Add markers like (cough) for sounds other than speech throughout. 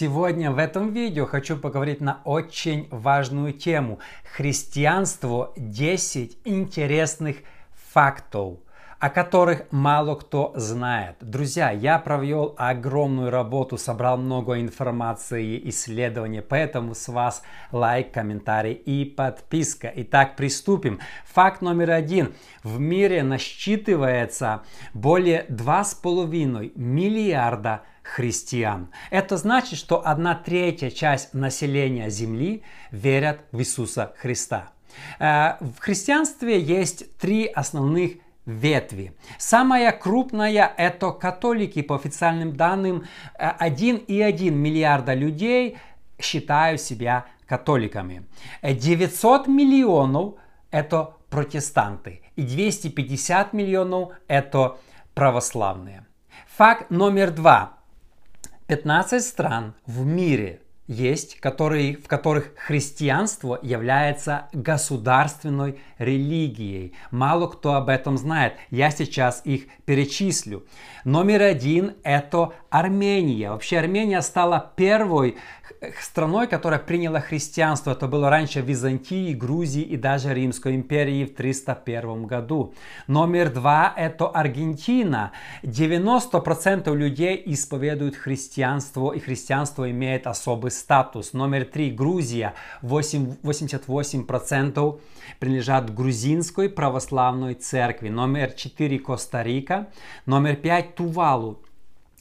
Сегодня в этом видео хочу поговорить на очень важную тему. Христианство 10 интересных фактов о которых мало кто знает. Друзья, я провел огромную работу, собрал много информации, исследований, поэтому с вас лайк, комментарий и подписка. Итак, приступим. Факт номер один. В мире насчитывается более 2,5 миллиарда христиан. Это значит, что одна третья часть населения Земли верят в Иисуса Христа. Э, в христианстве есть три основных ветви. Самая крупная это католики, по официальным данным 1,1 миллиарда людей считают себя католиками. 900 миллионов это протестанты и 250 миллионов это православные. Факт номер два. 15 стран в мире есть, которые, в которых христианство является государственной религией. Мало кто об этом знает. Я сейчас их перечислю. Номер один – это Армения. Вообще Армения стала первой страной, которая приняла христианство. Это было раньше Византии, Грузии и даже Римской империи в 301 году. Номер два – это Аргентина. 90% людей исповедуют христианство, и христианство имеет особый статус. Номер три – Грузия. 8, 88% принадлежат грузинской православной церкви. Номер четыре – Коста-Рика. Номер пять – Тувалу.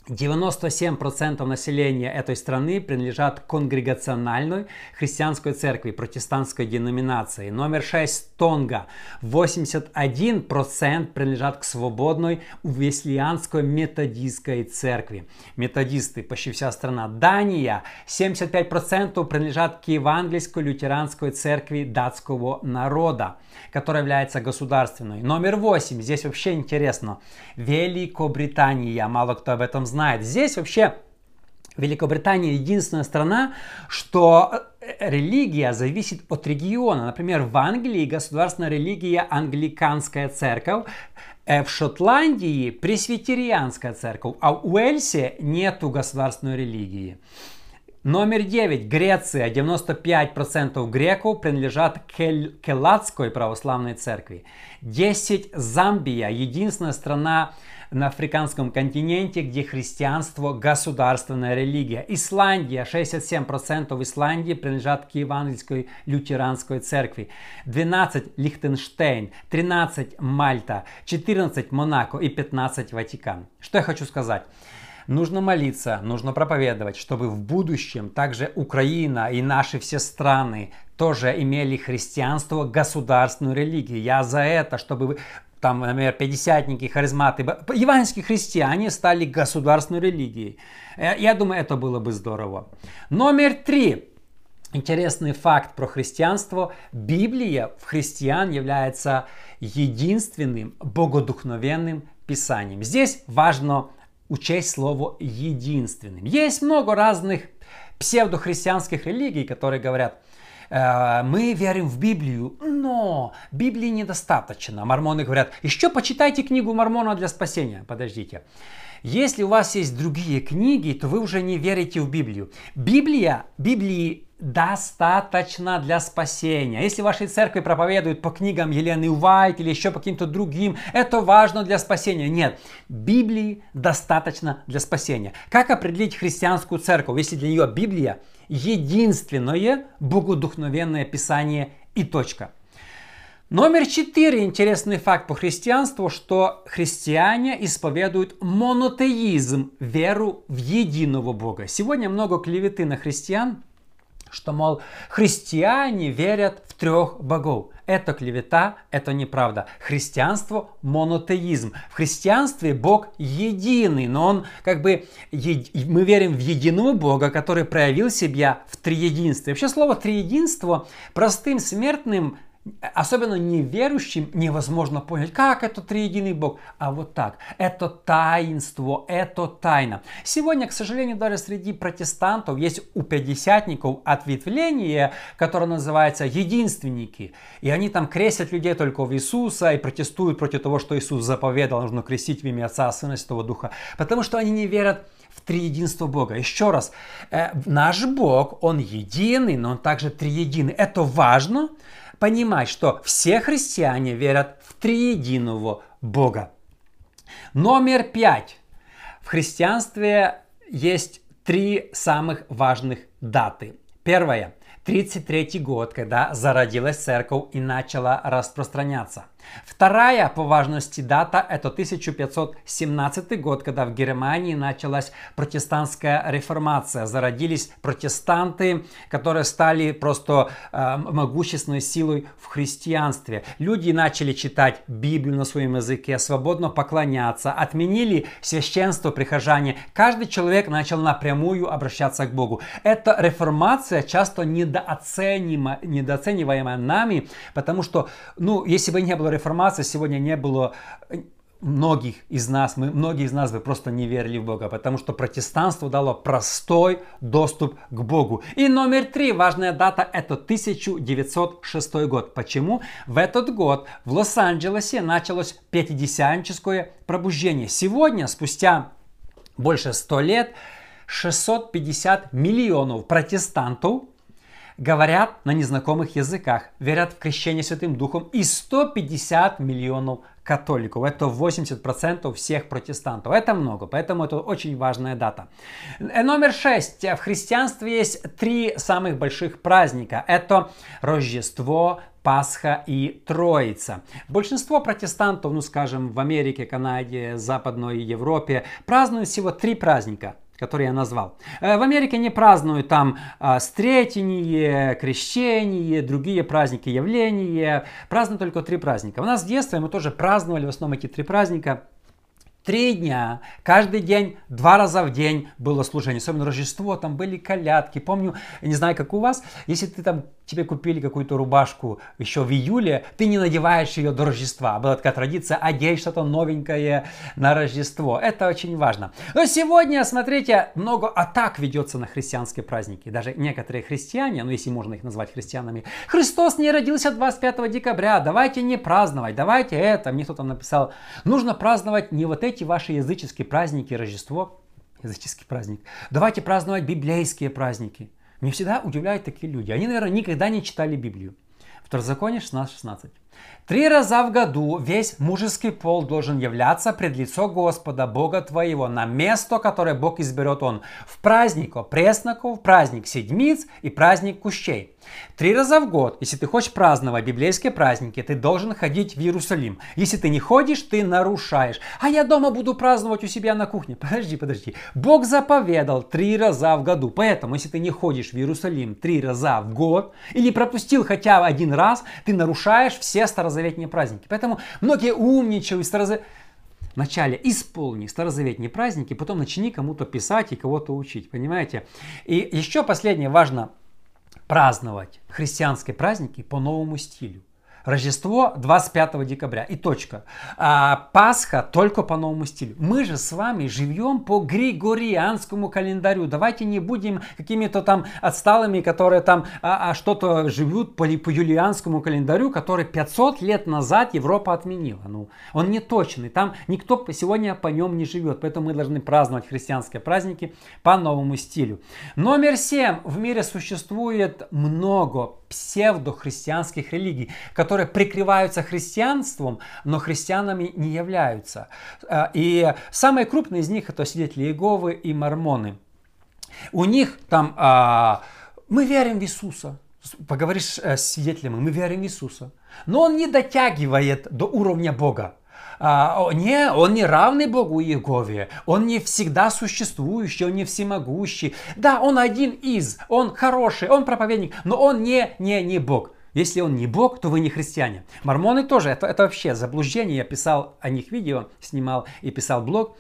97% населения этой страны принадлежат конгрегациональной христианской церкви, протестантской деноминации. Номер 6 Тонга. 81% принадлежат к свободной веслианской методистской церкви. Методисты, почти вся страна. Дания. 75% принадлежат к евангельской лютеранской церкви датского народа, которая является государственной. Номер 8. Здесь вообще интересно. Великобритания. Мало кто об этом знает знает. Здесь вообще Великобритания единственная страна, что э, религия зависит от региона. Например, в Англии государственная религия англиканская церковь, э, в Шотландии пресвитерианская церковь, а в Уэльсе нету государственной религии. Номер 9. Греция. 95% греков принадлежат к Келатской православной церкви. 10. Замбия. Единственная страна на африканском континенте, где христианство – государственная религия. Исландия, 67% Исландии принадлежат к евангельской лютеранской церкви. 12 Лихтенштейн, 13 Мальта, 14 Монако и 15 Ватикан. Что я хочу сказать? Нужно молиться, нужно проповедовать, чтобы в будущем также Украина и наши все страны тоже имели христианство, государственную религию. Я за это, чтобы там, например, пятидесятники, харизматы, евангельские христиане стали государственной религией. Э, я думаю, это было бы здорово. Номер три. Интересный факт про христианство. Библия в христиан является единственным богодухновенным писанием. Здесь важно учесть слово единственным. Есть много разных псевдохристианских религий, которые говорят, мы верим в Библию, но Библии недостаточно. Мормоны говорят, еще почитайте книгу Мормона для спасения. Подождите. Если у вас есть другие книги, то вы уже не верите в Библию. Библия, Библии достаточно для спасения. Если ваши церкви проповедуют по книгам Елены Уайт или еще по каким-то другим, это важно для спасения. Нет, Библии достаточно для спасения. Как определить христианскую церковь, если для нее Библия единственное богодухновенное писание и точка? Номер четыре. Интересный факт по христианству, что христиане исповедуют монотеизм, веру в единого Бога. Сегодня много клеветы на христиан, что, мол, христиане верят в трех богов. Это клевета, это неправда. Христианство – монотеизм. В христианстве Бог единый, но Он как бы, мы верим в единого Бога, который проявил себя в триединстве. Вообще слово триединство простым смертным особенно неверующим невозможно понять, как это триединый Бог. А вот так. Это таинство, это тайна. Сегодня, к сожалению, даже среди протестантов есть у пятидесятников ответвление, которое называется единственники. И они там крестят людей только в Иисуса и протестуют против того, что Иисус заповедал, нужно крестить в имя Отца, Сына и Святого Духа. Потому что они не верят в триединство Бога. Еще раз, э, наш Бог, Он единый, но Он также триединый. Это важно, понимать, что все христиане верят в триединого Бога. Номер пять. В христианстве есть три самых важных даты. Первая. 33 год, когда зародилась церковь и начала распространяться – Вторая по важности дата – это 1517 год, когда в Германии началась протестантская реформация. Зародились протестанты, которые стали просто э, могущественной силой в христианстве. Люди начали читать Библию на своем языке, свободно поклоняться, отменили священство прихожане. Каждый человек начал напрямую обращаться к Богу. Эта реформация часто недооценима, недооцениваемая нами, потому что, ну, если бы не было реформации сегодня не было многих из нас, мы, многие из нас бы просто не верили в Бога, потому что протестанство дало простой доступ к Богу. И номер три, важная дата, это 1906 год. Почему? В этот год в Лос-Анджелесе началось пятидесятническое пробуждение. Сегодня, спустя больше 100 лет, 650 миллионов протестантов говорят на незнакомых языках, верят в крещение Святым Духом и 150 миллионов католиков. Это 80% всех протестантов. Это много, поэтому это очень важная дата. Э, номер шесть. В христианстве есть три самых больших праздника. Это Рождество, Пасха и Троица. Большинство протестантов, ну скажем, в Америке, Канаде, Западной Европе празднуют всего три праздника – который я назвал. Э, в Америке не празднуют там а, Стретение, Крещение, другие праздники, явления. Празднуют только три праздника. У нас в детстве мы тоже праздновали в основном эти три праздника. Три дня, каждый день, два раза в день было служение. Особенно Рождество, там были колядки. Помню, не знаю, как у вас, если ты там тебе купили какую-то рубашку еще в июле, ты не надеваешь ее до Рождества. Была такая традиция одеть что-то новенькое на Рождество. Это очень важно. Но сегодня, смотрите, много атак ведется на христианские праздники. Даже некоторые христиане, ну если можно их назвать христианами, Христос не родился 25 декабря, давайте не праздновать, давайте это. Мне кто-то написал, нужно праздновать не вот эти ваши языческие праздники, Рождество, языческий праздник. Давайте праздновать библейские праздники. Меня всегда удивляют такие люди. Они, наверное, никогда не читали Библию. Второзаконие 16.16. Три раза в году весь мужеский пол должен являться пред лицо Господа, Бога твоего, на место, которое Бог изберет он, в праздник пресноков, праздник седмиц и праздник кущей. Три раза в год, если ты хочешь праздновать библейские праздники, ты должен ходить в Иерусалим. Если ты не ходишь, ты нарушаешь. А я дома буду праздновать у себя на кухне. (laughs) Подожди, подожди. Бог заповедал три раза в году. Поэтому, если ты не ходишь в Иерусалим три раза в год, или пропустил хотя бы один раз, ты нарушаешь все старозаветные праздники. Поэтому многие умничают, старозаветные Вначале исполни старозаветные праздники, потом начни кому-то писать и кого-то учить, понимаете? И еще последнее важно праздновать христианские праздники по новому стилю. Рождество 25 декабря и точка. А Пасха только по новому стилю. Мы же с вами живем по григорианскому календарю. Давайте не будем какими-то там отсталыми, которые там а, а что-то живут по, по юлианскому календарю, который 500 лет назад Европа отменила. Ну, он не точный. Там никто сегодня по нем не живет. Поэтому мы должны праздновать христианские праздники по новому стилю. Номер 7. В мире существует много псевдохристианских религий, которые прикрываются христианством, но христианами не являются. Э, и самые крупные из них это свидетели Иеговы и мормоны. У них там а, мы верим в Иисуса. Поговоришь э, с свидетелями, мы верим в Иисуса. Но он не дотягивает до уровня Бога. А, не, он не равный Богу Иегове, он не всегда существующий, он не всемогущий. Да, он один из, он хороший, он проповедник, но он не, не, не Бог. Если он не Бог, то вы не христиане. Мормоны тоже, это, это вообще заблуждение. Я писал о них видео, снимал и писал блог.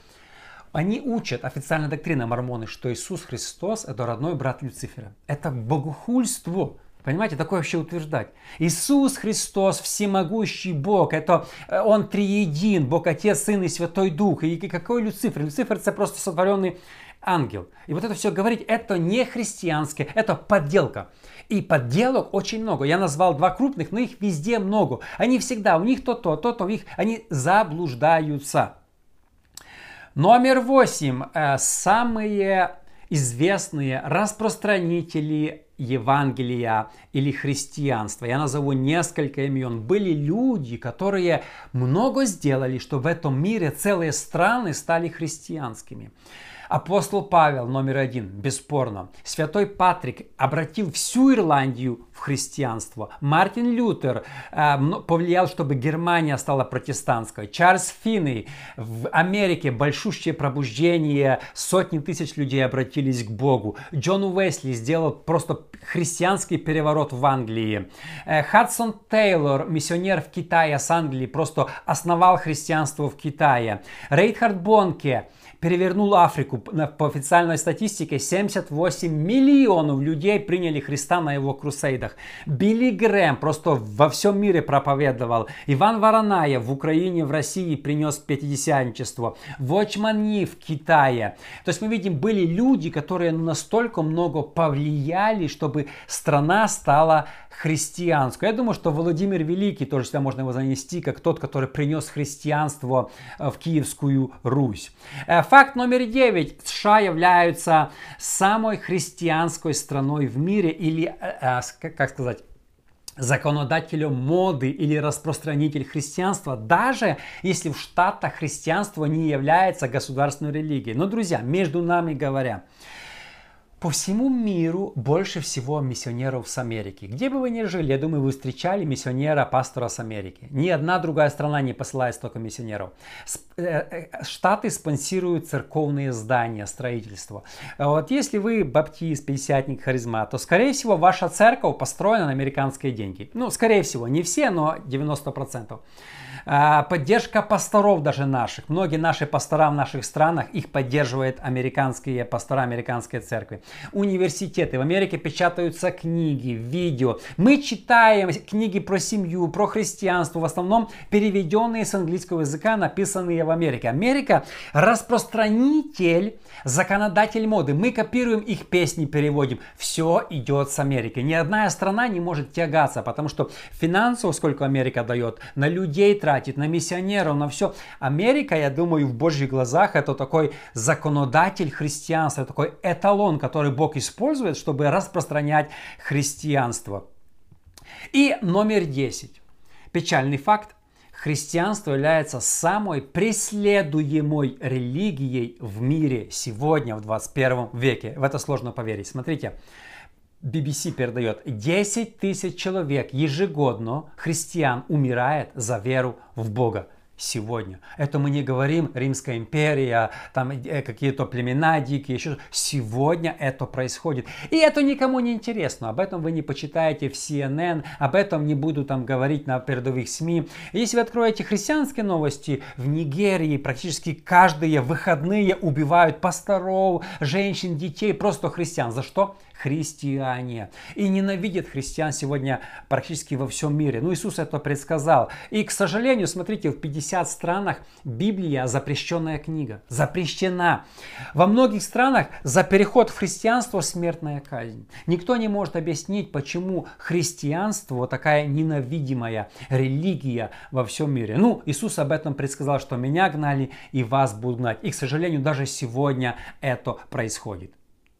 Они учат, официальная доктрина мормоны, что Иисус Христос – это родной брат Люцифера. Это богохульство. Понимаете, такое вообще утверждать. Иисус Христос, всемогущий Бог, это э, Он триедин, Бог Отец, Сын и Святой Дух. И какой Люцифер? Люцифер это просто сотворенный ангел. И вот это все говорить, это не христианское, это подделка. И подделок очень много. Я назвал два крупных, но их везде много. Они всегда, у них то-то, то-то, у них, они заблуждаются. Номер восемь. Э, самые известные распространители Евангелия или христианства. Я назову несколько имен. Были люди, которые много сделали, чтобы в этом мире целые страны стали христианскими. Апостол Павел номер один, бесспорно. Святой Патрик обратил всю Ирландию в христианство. Мартин Лютер э, повлиял, чтобы Германия стала протестантской. Чарльз Финней в Америке большущее пробуждение, сотни тысяч людей обратились к Богу. Джон Уэсли сделал просто христианский переворот в Англии. Э, Хадсон Тейлор, миссионер в Китае с Англии, просто основал христианство в Китае. Рейдхард Бонке перевернул Африку. По официальной статистике 78 миллионов людей приняли Христа на его крусейдах. Билли Грэм просто во всем мире проповедовал. Иван Воронаев в Украине, в России принес пятидесятничество. Вочмани в Китае. То есть мы видим, были люди, которые настолько много повлияли, чтобы страна стала христианскую. Я думаю, что Владимир Великий, тоже всегда можно его занести, как тот, который принес христианство э, в Киевскую Русь. Э, факт номер девять. США являются самой христианской страной в мире или, э, как сказать, законодателем моды или распространитель христианства, даже если в Штатах христианство не является государственной религией. Но, друзья, между нами говоря, по всему миру больше всего миссионеров с Америки. Где бы вы ни жили, я думаю, вы встречали миссионера, пастора с Америки. Ни одна другая страна не посылает столько миссионеров. Э, э, Штаты спонсируют церковные здания, строительство. Вот если вы баптист, пятидесятник, харизма, то, скорее всего, ваша церковь построена на американские деньги. Ну, скорее всего, не все, но 90%. А, поддержка пасторов даже наших. Многие наши пастора в наших странах, их поддерживают американские пастора американской церкви. Университеты. В Америке печатаются книги, видео. Мы читаем книги про семью, про христианство, в основном переведенные с английского языка, написанные в Америке. Америка распространитель, законодатель моды. Мы копируем их песни, переводим. Все идет с Америки. Ни одна страна не может тягаться, потому что финансово, сколько Америка дает, на людей тратит на миссионеров, на все. Америка, я думаю, в Божьих глазах это такой законодатель христианства, такой эталон, который Бог использует, чтобы распространять христианство. И номер 10. Печальный факт. Христианство является самой преследуемой религией в мире сегодня, в 21 веке. В это сложно поверить. Смотрите, BBC передает, 10 тысяч человек ежегодно христиан умирает за веру в Бога сегодня. Это мы не говорим Римская империя, там э, какие-то племена дикие, еще Сегодня это происходит. И это никому не интересно. Об этом вы не почитаете в CNN, об этом не буду там говорить на передовых СМИ. Если вы откроете христианские новости, в Нигерии практически каждые выходные убивают пасторов, женщин, детей, просто христиан. За что? Христиане. И ненавидят христиан сегодня практически во всем мире. Ну, Иисус это предсказал. И, к сожалению, смотрите, в 50 странах Библия запрещенная книга. Запрещена. Во многих странах за переход в христианство смертная казнь. Никто не может объяснить, почему христианство такая ненавидимая религия во всем мире. Ну, Иисус об этом предсказал, что меня гнали и вас будут гнать. И, к сожалению, даже сегодня это происходит.